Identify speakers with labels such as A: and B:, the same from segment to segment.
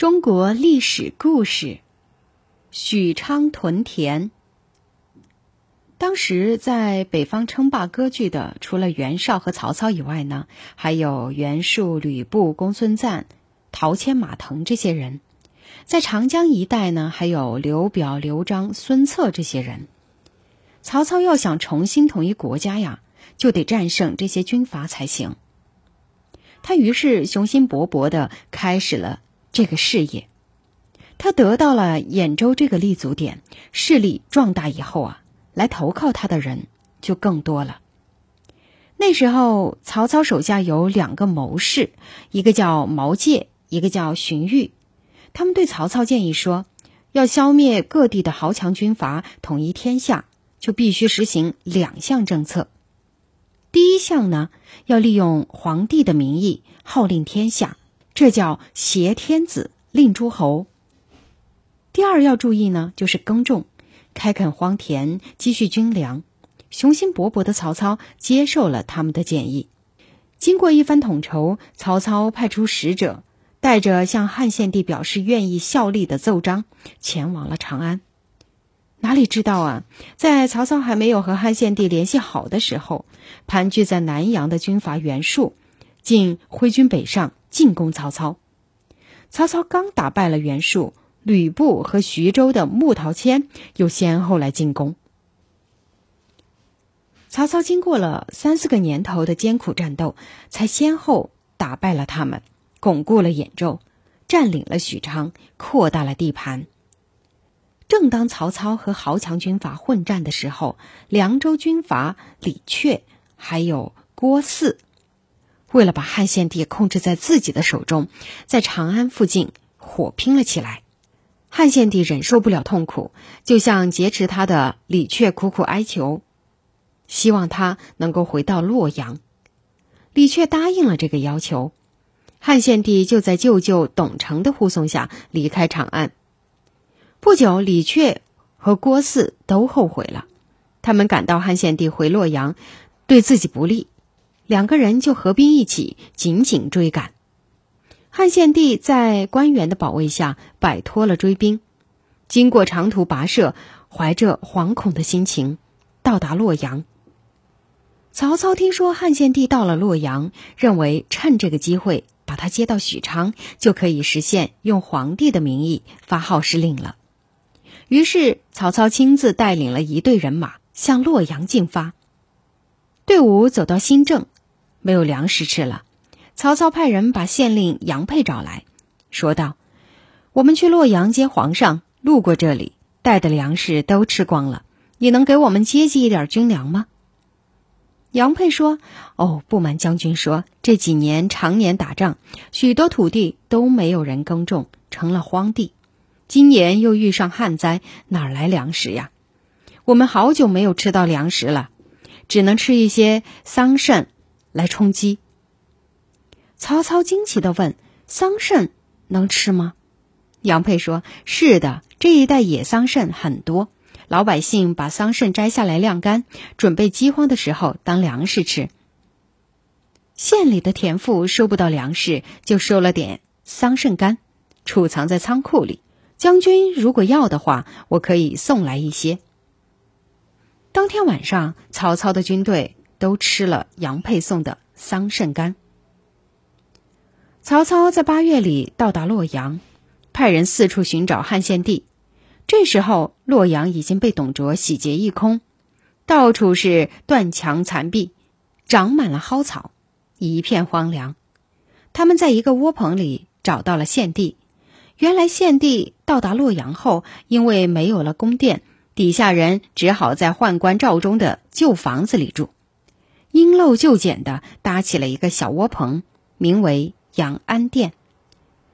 A: 中国历史故事：许昌屯田。当时在北方称霸割据的，除了袁绍和曹操以外呢，还有袁术、吕布、公孙瓒、陶谦、马腾这些人。在长江一带呢，还有刘表、刘璋、孙策这些人。曹操要想重新统一国家呀，就得战胜这些军阀才行。他于是雄心勃勃的开始了。这个事业，他得到了兖州这个立足点，势力壮大以后啊，来投靠他的人就更多了。那时候，曹操手下有两个谋士，一个叫毛玠，一个叫荀彧。他们对曹操建议说，要消灭各地的豪强军阀，统一天下，就必须实行两项政策。第一项呢，要利用皇帝的名义号令天下。这叫挟天子令诸侯。第二要注意呢，就是耕种、开垦荒田、积蓄军粮。雄心勃勃的曹操接受了他们的建议。经过一番统筹，曹操派出使者，带着向汉献帝表示愿意效力的奏章，前往了长安。哪里知道啊，在曹操还没有和汉献帝联系好的时候，盘踞在南阳的军阀袁术，竟挥军北上。进攻曹操，曹操刚打败了袁术，吕布和徐州的穆陶谦又先后来进攻。曹操经过了三四个年头的艰苦战斗，才先后打败了他们，巩固了兖州，占领了许昌，扩大了地盘。正当曹操和豪强军阀混战的时候，凉州军阀李榷还有郭汜。为了把汉献帝控制在自己的手中，在长安附近火拼了起来。汉献帝忍受不了痛苦，就向劫持他的李榷苦苦哀求，希望他能够回到洛阳。李榷答应了这个要求，汉献帝就在舅舅董承的护送下离开长安。不久，李榷和郭汜都后悔了，他们感到汉献帝回洛阳对自己不利。两个人就合兵一起，紧紧追赶。汉献帝在官员的保卫下摆脱了追兵，经过长途跋涉，怀着惶恐的心情到达洛阳。曹操听说汉献帝到了洛阳，认为趁这个机会把他接到许昌，就可以实现用皇帝的名义发号施令了。于是，曹操亲自带领了一队人马向洛阳进发。队伍走到新郑。没有粮食吃了，曹操派人把县令杨沛找来，说道：“我们去洛阳接皇上，路过这里，带的粮食都吃光了，你能给我们接济一点军粮吗？”杨沛说：“哦，不瞒将军说，这几年常年打仗，许多土地都没有人耕种，成了荒地。今年又遇上旱灾，哪来粮食呀？我们好久没有吃到粮食了，只能吃一些桑葚。”来充饥。曹操惊奇的问：“桑葚能吃吗？”杨沛说：“是的，这一带野桑葚很多，老百姓把桑葚摘下来晾干，准备饥荒的时候当粮食吃。县里的田赋收不到粮食，就收了点桑葚干，储藏在仓库里。将军如果要的话，我可以送来一些。”当天晚上，曹操的军队。都吃了杨沛送的桑葚干。曹操在八月里到达洛阳，派人四处寻找汉献帝。这时候，洛阳已经被董卓洗劫一空，到处是断墙残壁，长满了蒿草，一片荒凉。他们在一个窝棚里找到了献帝。原来，献帝到达洛阳后，因为没有了宫殿，底下人只好在宦官赵忠的旧房子里住。因陋就简的搭起了一个小窝棚，名为阳安殿，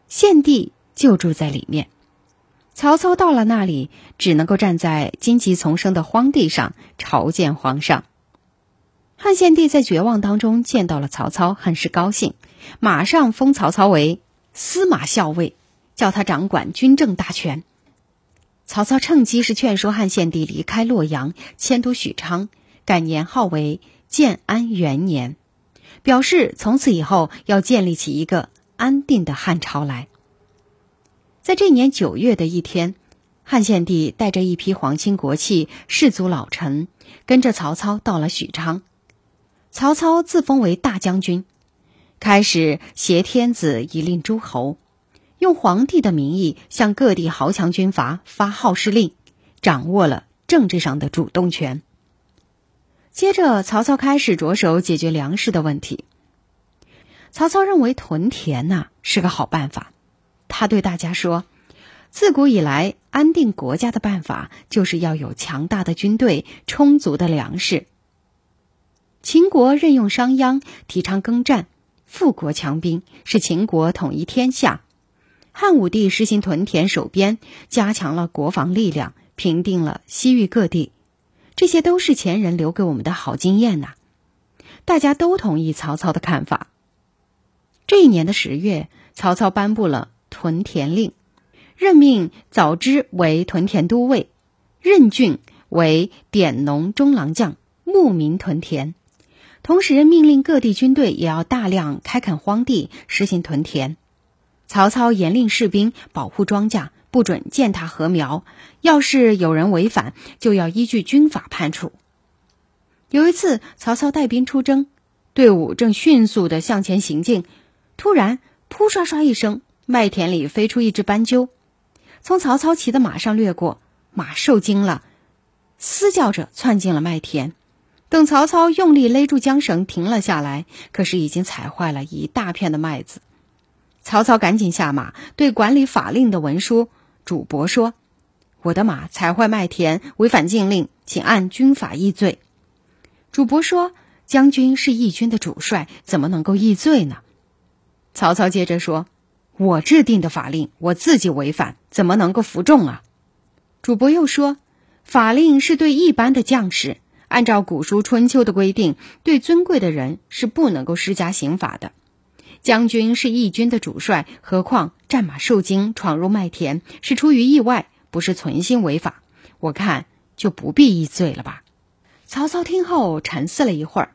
A: 献帝就住在里面。曹操到了那里，只能够站在荆棘丛生的荒地上朝见皇上。汉献帝在绝望当中见到了曹操，很是高兴，马上封曹操为司马校尉，叫他掌管军政大权。曹操趁机是劝说汉献帝离开洛阳，迁都许昌，改年号为。建安元年，表示从此以后要建立起一个安定的汉朝来。在这年九月的一天，汉献帝带着一批皇亲国戚、士族老臣，跟着曹操到了许昌。曹操自封为大将军，开始挟天子以令诸侯，用皇帝的名义向各地豪强军阀发号施令，掌握了政治上的主动权。接着，曹操开始着手解决粮食的问题。曹操认为屯田呐是个好办法，他对大家说：“自古以来，安定国家的办法就是要有强大的军队、充足的粮食。秦国任用商鞅，提倡耕战，富国强兵，是秦国统一天下；汉武帝实行屯田守边，加强了国防力量，平定了西域各地。这些都是前人留给我们的好经验呐。”大家都同意曹操的看法。这一年的十月，曹操颁布了屯田令，任命早知为屯田都尉，任俊为典农中郎将，牧民屯田。同时命令各地军队也要大量开垦荒地，实行屯田。曹操严令士兵保护庄稼，不准践踏禾苗。要是有人违反，就要依据军法判处。有一次，曹操带兵出征，队伍正迅速的向前行进。突然，扑刷刷一声，麦田里飞出一只斑鸠，从曹操骑的马上掠过。马受惊了，嘶叫着窜进了麦田。等曹操用力勒住缰绳，停了下来，可是已经踩坏了一大片的麦子。曹操赶紧下马，对管理法令的文书主簿说：“我的马踩坏麦田，违反禁令，请按军法议罪。”主簿说：“将军是义军的主帅，怎么能够议罪呢？”曹操接着说：“我制定的法令，我自己违反，怎么能够服众啊？”主簿又说：“法令是对一般的将士，按照古书《春秋》的规定，对尊贵的人是不能够施加刑罚的。将军是义军的主帅，何况战马受惊闯入麦田，是出于意外，不是存心违法。我看就不必议罪了吧。”曹操听后沉思了一会儿，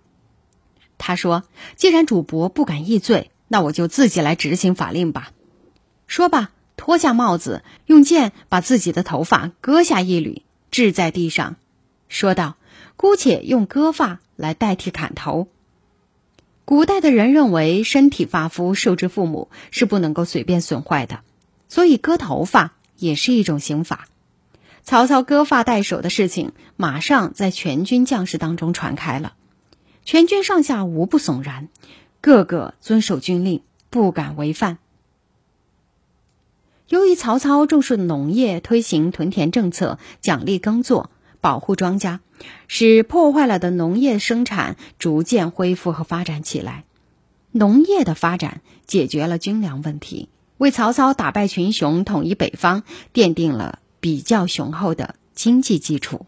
A: 他说：“既然主簿不敢议罪。”那我就自己来执行法令吧。说罢，脱下帽子，用剑把自己的头发割下一缕，掷在地上，说道：“姑且用割发来代替砍头。”古代的人认为，身体发肤受之父母，是不能够随便损坏的，所以割头发也是一种刑法。曹操割发代首的事情，马上在全军将士当中传开了，全军上下无不悚然。个个遵守军令，不敢违犯。由于曹操重视农业，推行屯田政策，奖励耕作，保护庄稼，使破坏了的农业生产逐渐恢复和发展起来。农业的发展解决了军粮问题，为曹操打败群雄、统一北方奠定了比较雄厚的经济基础。